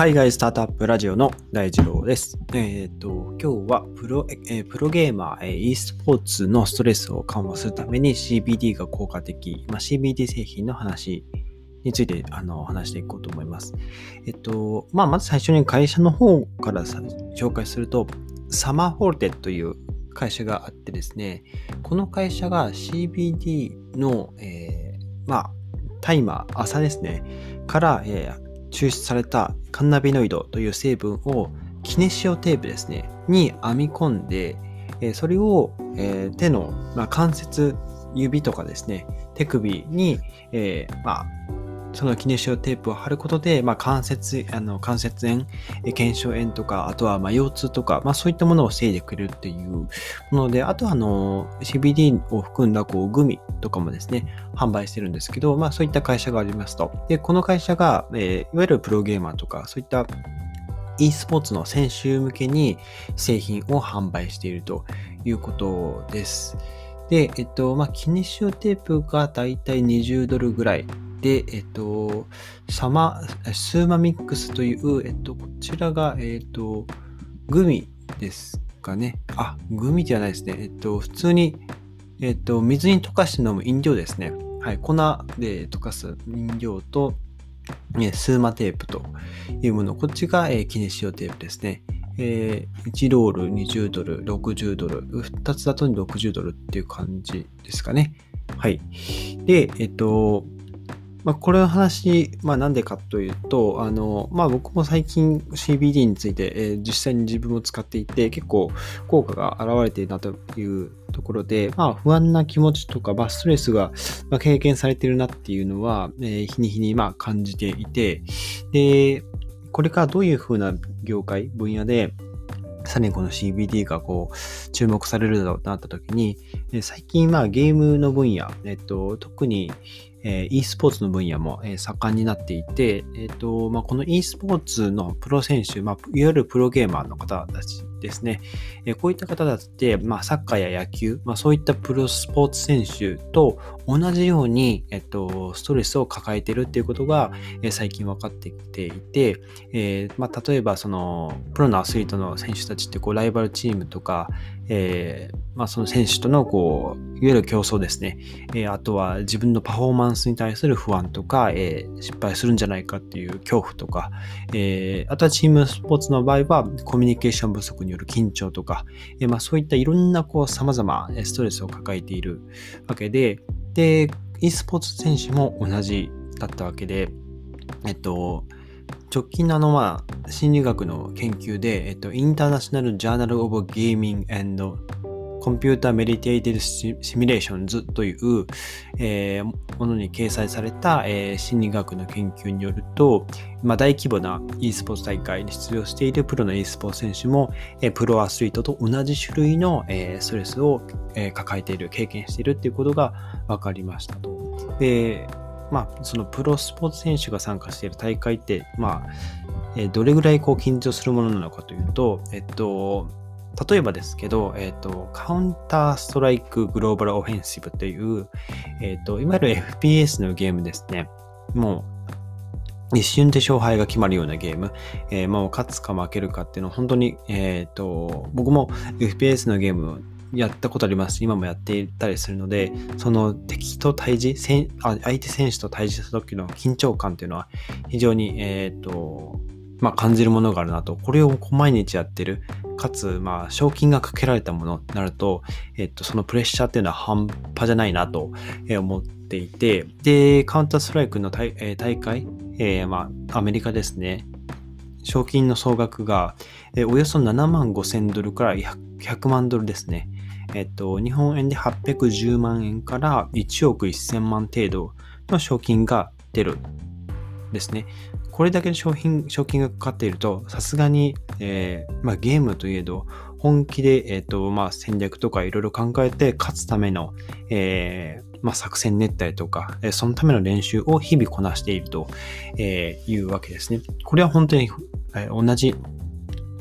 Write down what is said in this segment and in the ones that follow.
海外スタートアップラジオの大二郎です。えっ、ー、と、今日はプロ,、えー、プロゲーマー、えー、e スポーツのストレスを緩和するために CBD が効果的、まあ、CBD 製品の話についてあの話していこうと思います。えっ、と、まあ、まず最初に会社の方から紹介すると、サマーホルテという会社があってですね、この会社が CBD の、えー、まあ、タイマー、朝ですね、から、えー、抽出されたカンナビノイドという成分をキネシオテープですね、に編み込んで、それを、手の、関節、指とかですね、手首に、えー、まあ、そのキネシオテープを貼ることで、まあ、関節、あの、関節炎、腱鞘炎とか、あとは、ま腰痛とか、まあ、そういったものを防いでくれるっていうもので、あとは、あの、CBD を含んだ、こう、グミとかもですね、販売してるんですけど、まあ、そういった会社がありますと。で、この会社が、えー、いわゆるプロゲーマーとか、そういった e スポーツの選手向けに製品を販売しているということです。で、えっと、まあ、キネシオテープがだいたい20ドルぐらいで、えっと、サマ、スーマミックスという、えっと、こちらが、えっと、グミですかね。あ、グミじゃないですね。えっと、普通に、えっと、水に溶かして飲む飲料ですね。はい、粉で溶かす飲料と、ね、スーマテープというもの。こっちが、えー、キネシオテープですね。えー、1ロール20ドル、60ドル、2つだと60ドルっていう感じですかね。はい。で、えっと、まあ、これの話、まあ、なんでかというと、あの、まあ、僕も最近 CBD について、えー、実際に自分も使っていて、結構効果が現れているなというところで、まあ、不安な気持ちとか、まあ、ストレスが経験されているなっていうのは、えー、日に日にまあ感じていて、で、これからどういうふうな業界、分野で、さらにこの CBD がこう注目されるだろうとなった時に、最近まあゲームの分野、えっと、特にえー、e スポーツの分野も、えー、盛んになっていて、えっとまあ、この e スポーツのプロ選手、まあ、いわゆるプロゲーマーの方たちですね、え、こういった方だって、まあ、サッカーや野球、まあ、そういったプロスポーツ選手と同じように、えっと、ストレスを抱えてるっていうことが、え、最近分かってきていて、えーまあ、例えばそのプロのアスリートの選手たちってこうライバルチームとか、えーまあ、その選手とのこういわゆる競争ですね、えー、あとは自分のパフォーマンスに対する不安とか、えー、失敗するんじゃないかっていう恐怖とか、えー、あとはチームスポーツの場合はコミュニケーション不足による緊張とか、えまあ、そういったいろんなこう様々ストレスを抱えているわけで、で、e スポーツ選手も同じだったわけで、えっと、直近のあの、まあ、心理学の研究で、えっと、 International Journal of Gaming Computer Mediated Simulations という、えー、ものに掲載された、えー、心理学の研究によると、まあ、大規模な e スポーツ大会に出場しているプロの e スポーツ選手も、えー、プロアスリートと同じ種類の、えー、ストレスを、えー、抱えている、経験しているっていうことが分かりましたと。でまあ、そのプロスポーツ選手が参加している大会って、まあ、えどれぐらいこう緊張するものなのかというと、えっと、例えばですけど、えっ、ー、と、カウンターストライクグローバルオフェンシブという、えっ、ー、と、いわゆる FPS のゲームですね。もう、一瞬で勝敗が決まるようなゲーム。えー、もう勝つか負けるかっていうのは本当に、えっ、と、僕も FPS のゲームやったことあります。今もやっていたりするので、その敵と対峙、相手選手と対峙した時の緊張感っていうのは非常に、えっ、と、まあ、感じるものがあるなと。これを毎日やってる。かつ、まあ、賞金がかけられたものになると、えっと、そのプレッシャーっていうのは半端じゃないなと思っていて、で、カウンターストライクの大,、え、大会、えー、まあ、アメリカですね。賞金の総額が、え、およそ7万5千ドルから 100, 100万ドルですね。えっと、日本円で810万円から1億1000万程度の賞金が出るですね。これだけの商品、賞金がかかっていると、さすがに、えー、まあ、ゲームといえど、本気で、えっ、ー、と、まあ、戦略とかいろいろ考えて勝つための、えー、まあ、作戦練ったりとか、えそのための練習を日々こなしていると、えいうわけですね。これは本当に、え同じ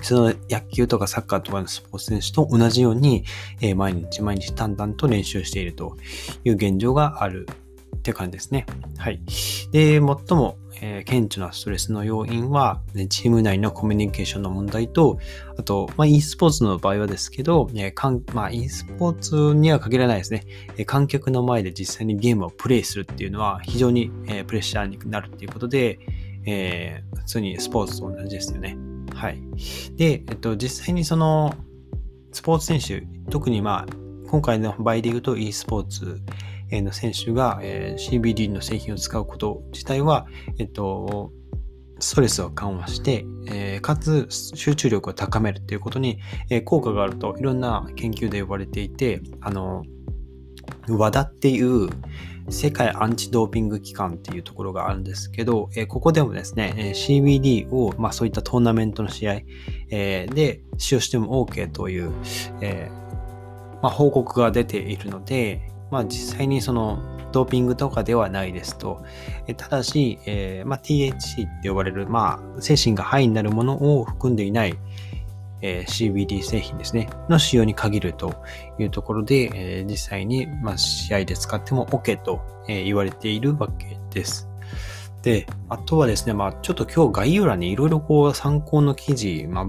その野球とかサッカーとかのスポーツ選手と同じように、え毎日毎日淡々と練習しているという現状があるって感じですね。はい。で、最も、えー、顕著なストレスの要因は、ね、チーム内のコミュニケーションの問題と、あと、まあ、e スポーツの場合はですけど、えーかんまあ、e スポーツには限らないですね、えー。観客の前で実際にゲームをプレイするっていうのは非常に、えー、プレッシャーになるっていうことで、えー、普通にスポーツと同じですよね。はい。で、えっと、実際にその、スポーツ選手、特にまあ、今回の場合で言うと e スポーツの選手が CBD の製品を使うこと自体は、えっと、ストレスを緩和して、え、かつ集中力を高めるっていうことに、え、効果があるといろんな研究で呼ばれていて、あの、WADA っていう世界アンチドーピング機関っていうところがあるんですけど、えー、ここでもですね、え CBD を、まあ、そういったトーナメントの試合、えで使用しても OK という、えまあ、報告が出ているので、まあ、実際にそのドーピングとかではないですと。えただし、えー、まあ、THC って呼ばれる、まあ、精神がハイになるものを含んでいない、えー、CBD 製品ですね、の使用に限るというところで、えー、実際に、まあ、試合で使っても OK と、え言われているわけです。で、あとはですね、まあ、ちょっと今日概要欄にいろいろこう参考の記事、まあ、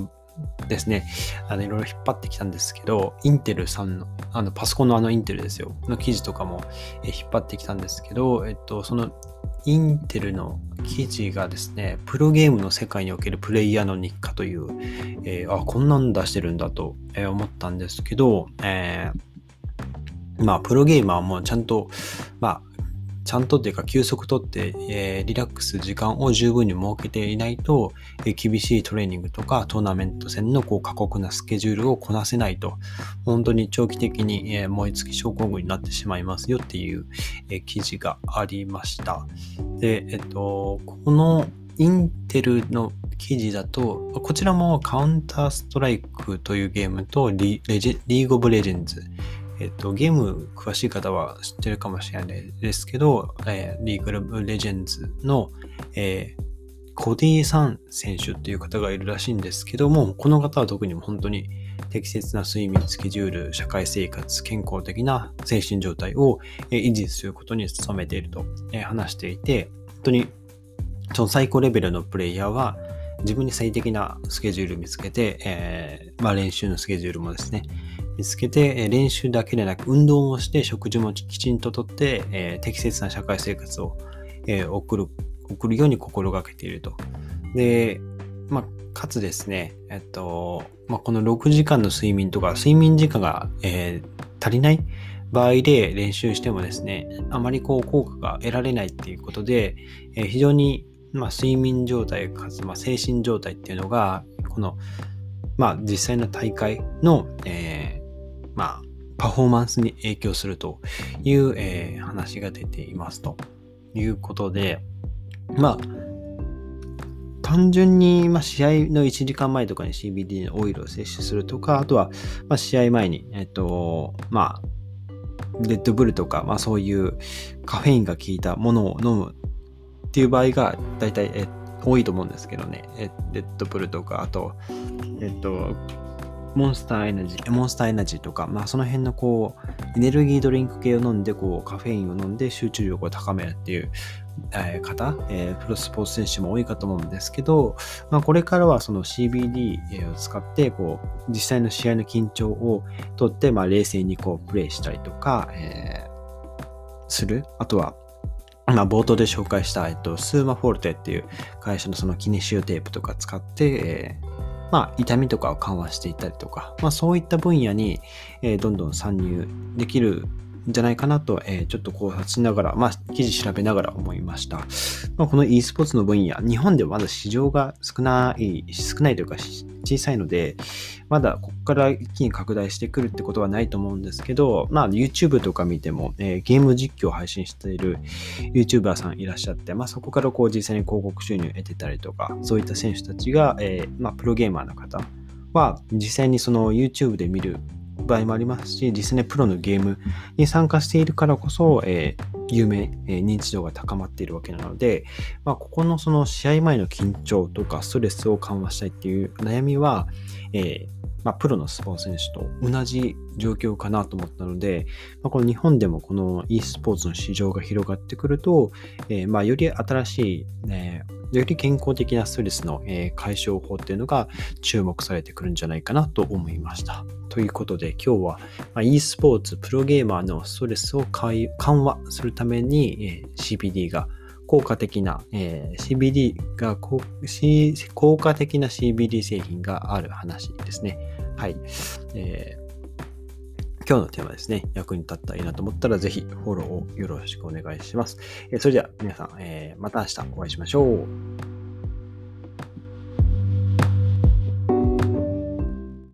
ですね、あの、いろいろ引っ張ってきたんですけど、インテルさんの、あの、パソコンのあのインテルですよ、の記事とかも、引っ張ってきたんですけど、えっと、その、インテルの記事がですね、プロゲームの世界におけるプレイヤーの日課という、えー、あ、こんなん出してるんだと思ったんですけど、えー、まあ、プロゲーマーもちゃんと、まあ、ちゃんとっていうか休息とって、えー、リラックス時間を十分に設けていないと、えー、厳しいトレーニングとかトーナメント戦のこう過酷なスケジュールをこなせないと、本当に長期的に、えー、燃え尽き症候群になってしまいますよっていう、えー、記事がありました。で、えっと、このインテルの記事だと、こちらもカウンターストライクというゲームとリリーグオブレジェンズ、えっと、ゲーム詳しい方は知ってるかもしれないですけど、えー、リーグルブレジェンズの、えー、コディさん選手っていう方がいるらしいんですけども、この方は特に本当に適切な睡眠、スケジュール、社会生活、健康的な精神状態を維持することに努めていると話していて、本当にその最高レベルのプレイヤーは自分に最適なスケジュール見つけて、えー、まあ、練習のスケジュールもですね、見つけて、練習だけでなく運動をして食事もきちんととって、え、適切な社会生活を、え、送る、送るように心がけていると。で、まあ、かつですね、えっと、まあ、この6時間の睡眠とか、睡眠時間が、えー、足りない場合で練習してもですね、あまりこう効果が得られないっていうことで、えー、非常に、まあ、睡眠状態かつ、まあ、精神状態っていうのが、この、まあ、実際の大会の、えーまあ、パフォーマンスに影響するという、えー、話が出ていますということで、まあ、単純に、まあ、試合の1時間前とかに CBD のオイルを摂取するとか、あとは、まあ、試合前に、えっと、まあ、レッドブルとか、まあ、そういうカフェインが効いたものを飲むっていう場合が大体、え多いと思うんですけどね。レッドブルとか、あと、えっと、モンスターエナジー、モンスターエナジーとか、まあその辺のこう、エネルギードリンク系を飲んで、こう、カフェインを飲んで集中力を高めるっていう、えー、方、えー、プロスポーツ選手も多いかと思うんですけど、まあこれからはその CBD を使って、こう、実際の試合の緊張をとって、まあ冷静にこう、プレイしたりとか、えー、する。あとは、まあ、冒頭で紹介した、えっと、スーマフォルテっていう会社のそのキネシオテープとか使って、えーまあ、痛みとかを緩和していったりとか、まあ、そういった分野に、えー、どんどん参入できるんじゃないかなと、えー、ちょっと考察しながら、まあ、記事調べながら思いました。まあ、この e スポーツの分野、日本ではまだ市場が少ない、少ないというか小さいので、まだここから一気に拡大してくるってことはないと思うんですけど、まあ YouTube とか見ても、えー、ゲーム実況を配信している YouTuber さんいらっしゃって、まあそこからこう実際に広告収入を得てたりとか、そういった選手たちが、えー、まあプロゲーマーの方は実際にその YouTube で見る場合もありますし、実際にプロのゲームに参加しているからこそ、えー、有名、えー、認知度が高まっているわけなので、まあ、ここのその試合前の緊張とかストレスを緩和したいっていう悩みは、えーまあ、プロのスポーツ選手と同じ状況かなと思ったので、まあ、この日本でもこの e スポーツの市場が広がってくると、えー、まあより新しい、ね、より健康的なストレスの、え解消法っていうのが注目されてくるんじゃないかなと思いました。ということで今日は、ま e スポーツプロゲーマーのストレスを緩和するために、え CBD が効果的な、えー、CBD が効果的な CBD 製品がある話ですね。はい。え今日のテーマですね、役に立ったらいいなと思ったら、ぜひフォローをよろしくお願いします。えそれでは皆さん、えまた明日お会いしましょう。